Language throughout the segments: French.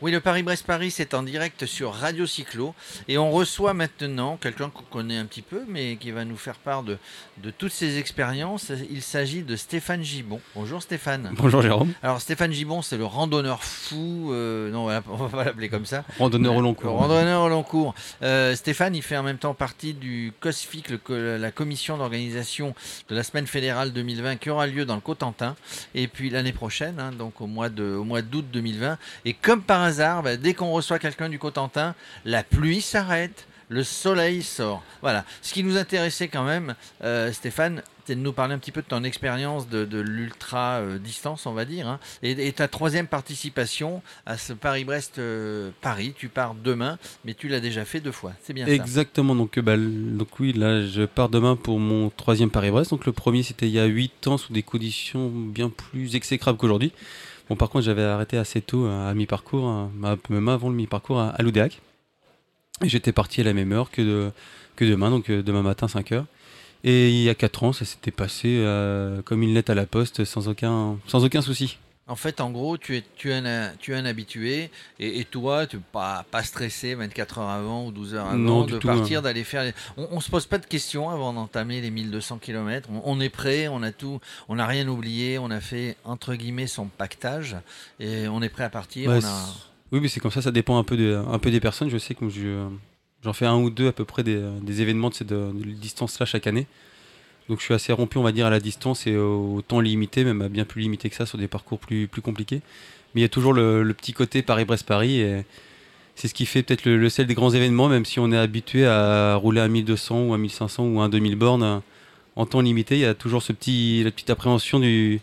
Oui, le Paris-Brest-Paris, c'est en direct sur Radio Cyclo. Et on reçoit maintenant quelqu'un qu'on connaît un petit peu, mais qui va nous faire part de, de toutes ses expériences. Il s'agit de Stéphane Gibon. Bonjour Stéphane. Bonjour Jérôme. Alors Stéphane Gibon, c'est le randonneur fou. euh, non, on va pas l'appeler comme ça. Randonneur au long Le cours. Randonneur au long cours. Euh, Stéphane, il fait en même temps partie du COSFIC, le la commission d'organisation de la semaine fédérale 2020 qui aura lieu dans le Cotentin. Et puis l'année prochaine, hein, donc au mois de, au mois d'août 2020. Et comme par bah, dès qu'on reçoit quelqu'un du Cotentin, la pluie s'arrête. Le soleil sort. Voilà. Ce qui nous intéressait quand même, euh, Stéphane, c'est de nous parler un petit peu de ton expérience de, l'ultra euh, distance, on va dire, hein, et, ta troisième participation à ce Paris-Brest-Paris. tu pars demain, mais tu l'as déjà fait deux fois. C'est bien ça. Exactement, donc, euh, bah, donc oui, là je pars demain pour mon troisième Paris-Brest. Donc le premier c'était il y a 8 ans sous des conditions bien plus exécrables qu'aujourd'hui. Bon par contre j'avais arrêté assez tôt euh, à mi-parcours, hein, même avant le mi-parcours à, Loudéac. Et j'étais parti à la même heure que, de- que demain, donc euh, demain matin 5h. Et il y a 4 ans ça s'était passé euh, comme une lettre à la poste sans aucun souci. En fait, en gros, tu es, tu es, un, tu es un habitué, et, et toi, tu pas, pas stressé 24 heures avant ou 12 heures avant Non, de partir, d'aller faire. les- On, on se pose pas de questions avant d'entamer les 1200 km. On, on est prêt, on a tout, on n'a rien oublié, on a fait entre guillemets son pactage, et on est prêt à partir. Ouais, on a- c'est- Oui, mais c'est comme ça, ça dépend un peu, de, un peu des personnes. Je sais que je- j'en fais un ou deux à peu près des, des événements de cette de, distance-là chaque année. Donc je suis assez rompu, on va dire, à la distance et au temps limité, même à bien plus limité que ça sur des parcours plus, compliqués. Mais il y a toujours le, petit côté Paris-Brest-Paris c'est ce qui fait peut-être le, sel des grands événements, même si on est habitué à rouler à 1200 ou à 1500 ou à un 2000 bornes en temps limité, il y a toujours ce petit, la petite appréhension du,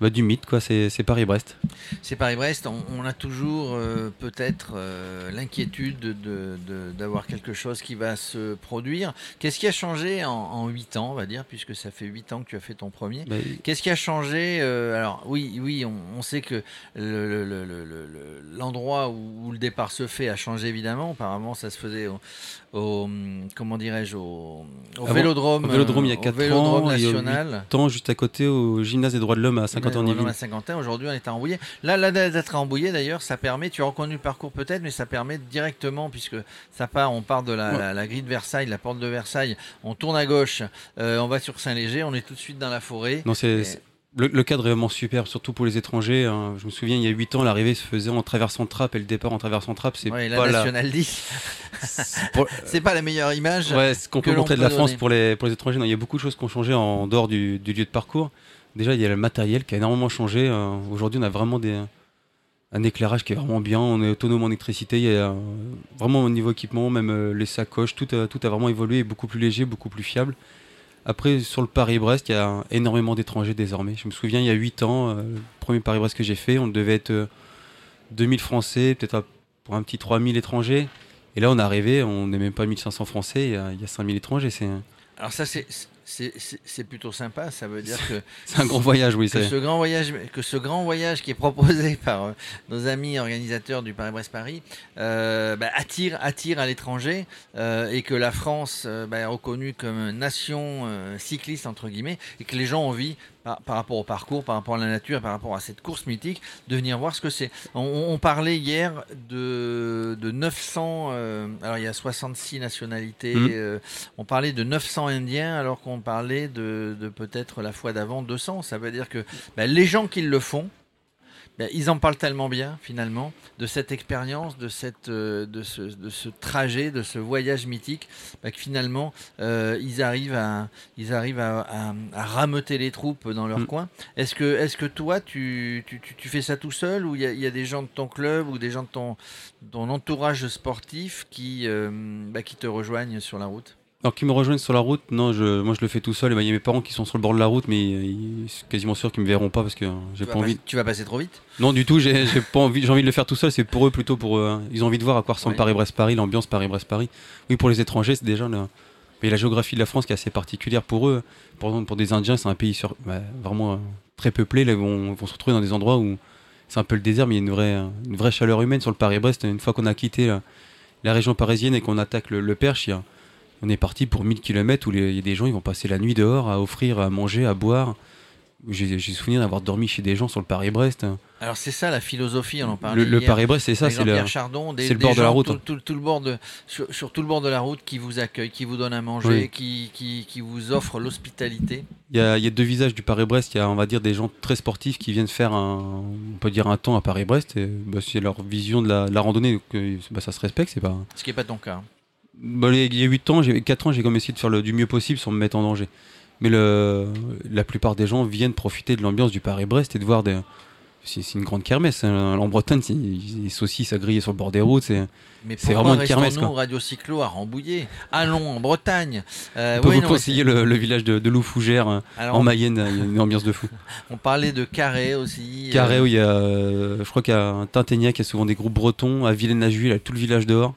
bah, du mythe, quoi. C'est Paris-Brest. C'est Paris-Brest, on, on a toujours euh, peut-être euh, l'inquiétude de- de- de- d'avoir quelque chose qui va se produire. Qu'est-ce qui a changé en, en 8 ans, on va dire, puisque ça fait 8 ans que tu as fait ton premier? Bah, Qu'est-ce qui a changé euh, Alors oui, oui, on, on sait que le- le- l'endroit où, où le départ se fait a changé évidemment. Apparemment, ça se faisait au, comment dirais-je, au, Vélodrome, au Vélodrome, il y a au quatre Vélodrome ans, et juste à côté au gymnase des droits de l'homme à 50 ans Ouais, à 50 ans. Aujourd'hui, on est à Rambouillet. Là, là d'être à Rambouillet, d'ailleurs, ça permet, tu as reconnu le parcours peut-être, mais ça permet directement, puisque ça part, on part de la, Ouais. la- la grille de Versailles, la porte de Versailles, on tourne à gauche, euh, on va sur Saint-Léger, on est tout de suite dans la forêt. Non, c'est- le, le cadre est vraiment super, surtout pour les étrangers. hein. Je me souviens, il y a 8 ans, l'arrivée se faisait en traversant Trappe et le départ en traversant Trappe, c'est Ouais, pas la, National 10, c'est pour- pas la meilleure image. ouais, ce qu'on peut montrer de la France pour les, pour les étrangers. Non, il y a beaucoup de choses qui ont changé en dehors du, du lieu de parcours. Déjà, il y a le matériel qui a énormément changé. euh, Aujourd'hui, on a vraiment des, un éclairage qui est vraiment bien. On est autonome en électricité. Il y a euh, vraiment au niveau équipement, même euh, les sacoches, tout a, tout a vraiment évolué, beaucoup plus léger, beaucoup plus fiable. Après, sur le Paris-Brest, il y a énormément d'étrangers désormais. Je me souviens, il y a 8 ans, euh, le premier Paris-Brest que j'ai fait, on devait être euh, 2000 Français, peut-être pour un petit 3000 étrangers. Et là, on est arrivé, on n'est même pas 1500 Français, il y a, il y a 5000 étrangers. Alors c'est c'est- plutôt sympa. Ça veut dire que c'est un grand voyage, oui. que ce grand voyage, que ce grand voyage qui est proposé par euh, nos amis organisateurs du Paris-Brest-Paris euh, bah, attire, attire à l'étranger euh, et que la France bah, est reconnue comme nation cycliste entre guillemets et que les gens ont envie par, par rapport au parcours, par rapport à la nature, par rapport à cette course mythique, de venir voir ce que c'est. On, on parlait hier de, de 900, euh, alors il y a 66 nationalités, euh, on parlait de 900 Indiens alors qu'on parlait de, de peut-être la fois d'avant 200. Ça veut dire que bah, les gens qui le font, bah, ils en parlent tellement bien finalement de cette expérience, de, cette, euh, de, ce, de ce trajet, de ce voyage mythique, bah, que finalement euh, ils arrivent, à, ils arrivent à, à- à rameuter les troupes dans leur Mm. coin. Est-ce que, est que toi tu, tu, tu- tu fais ça tout seul ou il y, a- il y a des gens de ton club ou des gens de ton, ton entourage sportif qui, euh, bah, qui te rejoignent sur la route? Alors qu'ils me rejoignent sur la route, non, je, moi je le fais tout seul. Et ben, Il y a mes parents qui sont sur le bord de la route, mais ils, ils sont quasiment sûr qu'ils me verront pas parce que euh, j'ai pas envie. passer, tu vas passer trop vite? Non, du tout, j'ai pas envie. J'ai envie de le faire tout seul. C'est pour eux plutôt pour. euh, ils ont envie de voir à quoi ressemble. Paris-Brest-Paris, l'ambiance Paris-Brest-Paris. Oui, pour les étrangers, c'est déjà le- mais la géographie de la France qui est assez particulière pour eux. Par exemple, pour des Indiens, c'est un pays sur, bah, vraiment euh, très peuplé. Là, ils vont, se retrouver dans des endroits où c'est un peu le désert, mais il y a une vraie, une vraie chaleur humaine sur le Paris-Brest. Une fois qu'on a quitté la, la région parisienne et qu'on attaque le, le Perche, il y a, On est parti pour 1000 km où il y a des gens ils vont passer la nuit dehors à offrir à manger, à boire. J'ai souvenir d'avoir dormi chez des gens sur le Paris-Brest. Alors c'est ça la philosophie, on en parlait Le, le. Paris-Brest, c'est ça, c'est le. Chardon, des- c'est le bord de la route. Tout, tout- tout le bord de, sur, sur tout le bord de la route qui vous accueille, qui vous donne à manger, Oui. qui, qui, qui vous offre l'hospitalité. Il y, a, il y a deux visages du Paris-Brest. Il y a, on va dire, des gens très sportifs qui viennent faire un, on peut dire un temps à Paris-Brest. Bah, c'est leur vision de la, la randonnée. Donc, euh, bah, ça se respecte. C'est pas. Ce qui n'est pas ton cas. Bah, il y a 8 ans, j'ai 4 ans, j'ai comme essayé de faire le, du mieux possible sans me mettre en danger. Mais le, la plupart des gens viennent profiter de l'ambiance du Paris-Brest et de voir des. C'est une grande kermesse. hein. En Bretagne, les saucisses à griller sur le bord des routes. C'est vraiment une kermesse, quoi. Radio Cyclo à Rambouillet? Allons en Bretagne. Euh, On peut oui, vous non, conseiller le, le village de, de Loufougère hein, alors, en Mayenne. Il y a une ambiance de fou. on parlait de Carré aussi. Carré, euh, où il y a, euh, je crois qu'il y a un Tinténiac, il y a souvent des groupes bretons. À Villaine-la-Juille, il y a tout le village dehors.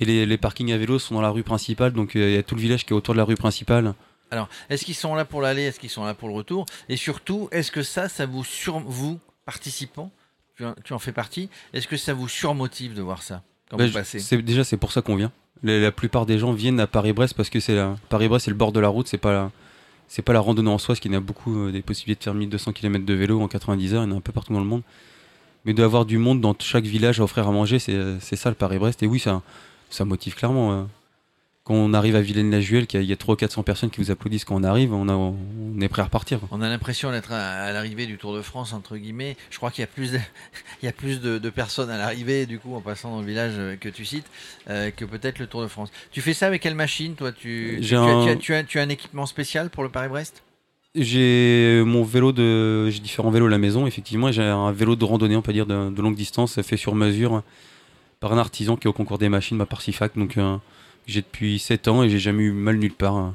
Et les, les parkings à vélo sont dans la rue principale, donc euh, il y a tout le village qui est autour de la rue principale. Alors, est-ce qu'ils sont là pour l'aller Est-ce qu'ils sont là pour le retour? Et surtout, est-ce que ça, ça vous sur vous participants tu en, tu en fais partie Est-ce que ça vous surmotive de voir ça quand Bah, vous passez? déjà c'est pour ça qu'on vient. La, la plupart des gens viennent à Paris-Brest parce que c'est la Paris-Brest c'est le bord de la route, c'est pas la c'est pas la randonnée en soi, ce qui n'a beaucoup euh, des possibilités de faire 1200 km de vélo en 90 heures, il y en a un peu partout dans le monde. Mais d'avoir du monde dans chaque village à offrir à manger, c'est c'est ça le Paris-Brest. Et oui, ça ça motive clairement. euh. Quand on arrive à Villaine-la-Juelle, qu'il y a- il y a 300 ou 400 personnes qui vous applaudissent quand on arrive, on, a- on est prêt à repartir. On a l'impression d'être à, à l'arrivée du Tour de France, entre guillemets. Je crois qu'il y a plus de, il y a plus de, de personnes à l'arrivée, du coup, en passant dans le village euh, que tu cites, euh, que peut-être le Tour de France. Tu fais ça avec quelle machine, toi? Tu, as, un- tu as- tu as- tu as un équipement spécial pour le Paris-Brest? J'ai mon vélo de. J'ai différents vélos à la maison, effectivement. J'ai un vélo de randonnée, on peut dire, de, de longue distance, fait sur mesure par un artisan qui est au concours des machines, ma Parsifac. Donc euh, j'ai depuis 7 ans et j'ai jamais eu mal nulle part. hein.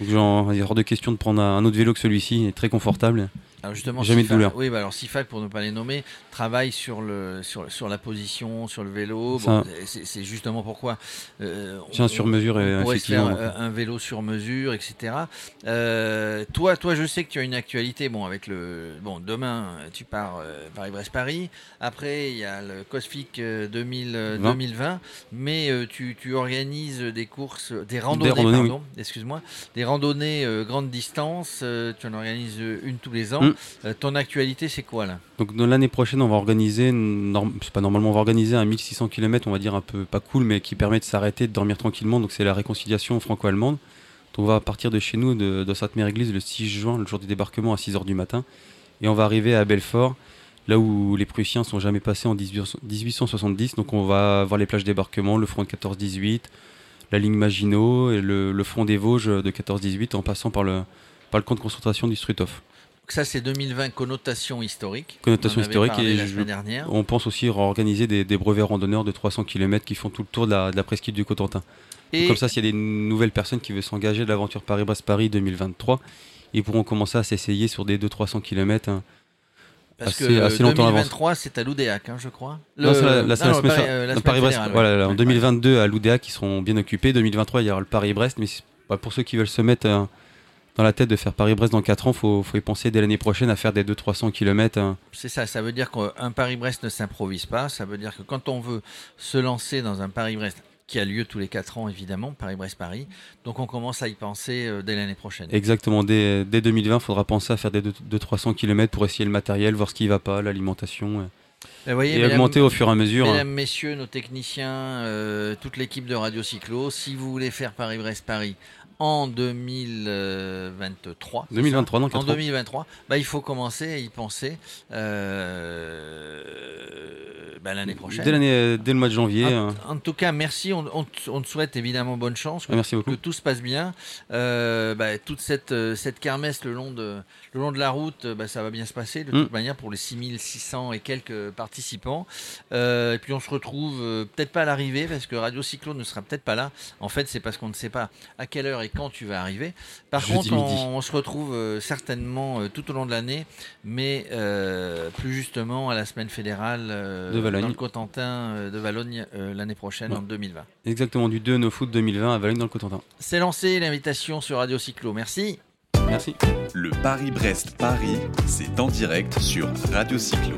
Donc genre, il hors de question de prendre un un autre vélo que celui-ci, il est très confortable. Alors justement, Jamais de Sifac- douleur. Oui, bah alors Sifac, pour ne pas les nommer, travaille sur, le, sur, sur la position, sur le vélo. Bon, c'est c'est justement pourquoi. euh, J'ai un on- sur-mesure, se faire effectivement. euh, un vélo sur mesure, etc. Euh, toi, toi, je sais que tu as une actualité. Bon, avec le bon, demain, tu pars euh, Paris-Brest-Paris. Après, il y a le Cosfic euh, 2000, euh, 20. 2020. Mais tu, tu organises des courses, des randonnées, randonnées, oui. pardon, excuse-moi, des randonnées euh, grande distance. euh, tu en organises une tous les ans. Mm. Euh, ton actualité, c'est quoi là? Donc l'année prochaine, on va organiser, c'est pas normalement, on va organiser un 1600 km, on va dire un peu pas cool, mais qui permet de s'arrêter, de dormir tranquillement. Donc c'est la réconciliation franco-allemande. On va partir de chez nous, de, Sainte-Mère-Église, le 6 juin, le jour du débarquement à 6h du matin. Et on va arriver à Belfort, là où les Prussiens sont jamais passés en 18 1870. Donc on va voir les plages débarquement, le front de 14-18, la ligne Maginot et le, le front des Vosges de 14-18 en passant par le, par le camp de concentration du Struthof. Ça, c'est 2020, connotation historique. Connotation historique et la je- semaine dernière. On pense aussi organiser des, des brevets randonneurs de 300 km qui font tout le tour de la, de la presqu'île du Cotentin. Et Comme ça, s'il y a des nouvelles personnes qui veulent s'engager de l'aventure Paris-Brest-Paris 2023, ils pourront commencer à s'essayer sur des 200-300 km. Parce assez- que assez longtemps à l'avance. 2023, c'est à l'Oudéac, hein, je crois. La, non, Paris- euh, Voilà, en Ouais. 2022 à l'Oudéa qui seront bien occupés. 2023, il y aura le Paris-Brest, mais bah, pour ceux qui veulent se mettre euh, dans la tête de faire Paris-Brest dans 4 ans, il faut, faut y penser dès l'année prochaine à faire des 200-300 km. C'est ça, ça veut dire qu'un Paris-Brest ne s'improvise pas. Ça veut dire que quand on veut se lancer dans un Paris-Brest qui a lieu tous les 4 ans, évidemment, Paris-Brest-Paris, donc on commence à y penser euh, dès l'année prochaine. Exactement, dès, dès 2020, il faudra penser à faire des 200-300 km pour essayer le matériel, voir ce qui ne va pas, l'alimentation, Et, voyez, augmenter au fur et à mesure. Mesdames, messieurs, nos techniciens, euh, toute l'équipe de Radio Cyclo, si vous voulez faire Paris-Brest-Paris en 2023, c'est ça 2023, non, en 4 ans. 2023, bah, il faut commencer à y penser euh, bah, l'année prochaine. Dès, l'année- dès le mois de janvier. En, euh, en tout cas, merci. On, on te- on te souhaite évidemment bonne chance. Que, Ah, merci beaucoup. que tout se passe bien. Euh, bah, toute cette, euh, cette kermesse le long de, le long de la route, euh, bah, ça va bien se passer de Mm. toute manière pour les 6600 et quelques participants. Euh, et puis on se retrouve euh, peut-être pas à l'arrivée parce que Radio Cyclo ne sera peut-être pas là. En fait, c'est parce qu'on ne sait pas à quelle heure et quand tu vas arriver. Par Jeudi contre, on, se retrouve euh, certainement euh, tout au long de l'année, mais euh, plus justement à la semaine fédérale euh, De Valogne. dans le Cotentin de Valogne euh, l'année prochaine Ouais. en 2020. Exactement, du 2 au foot 2020 à Valogne dans le Cotentin. C'est lancé l'invitation sur Radio Cyclo. Merci. Merci. Le Paris-Brest-Paris, c'est en direct sur Radio Cyclo.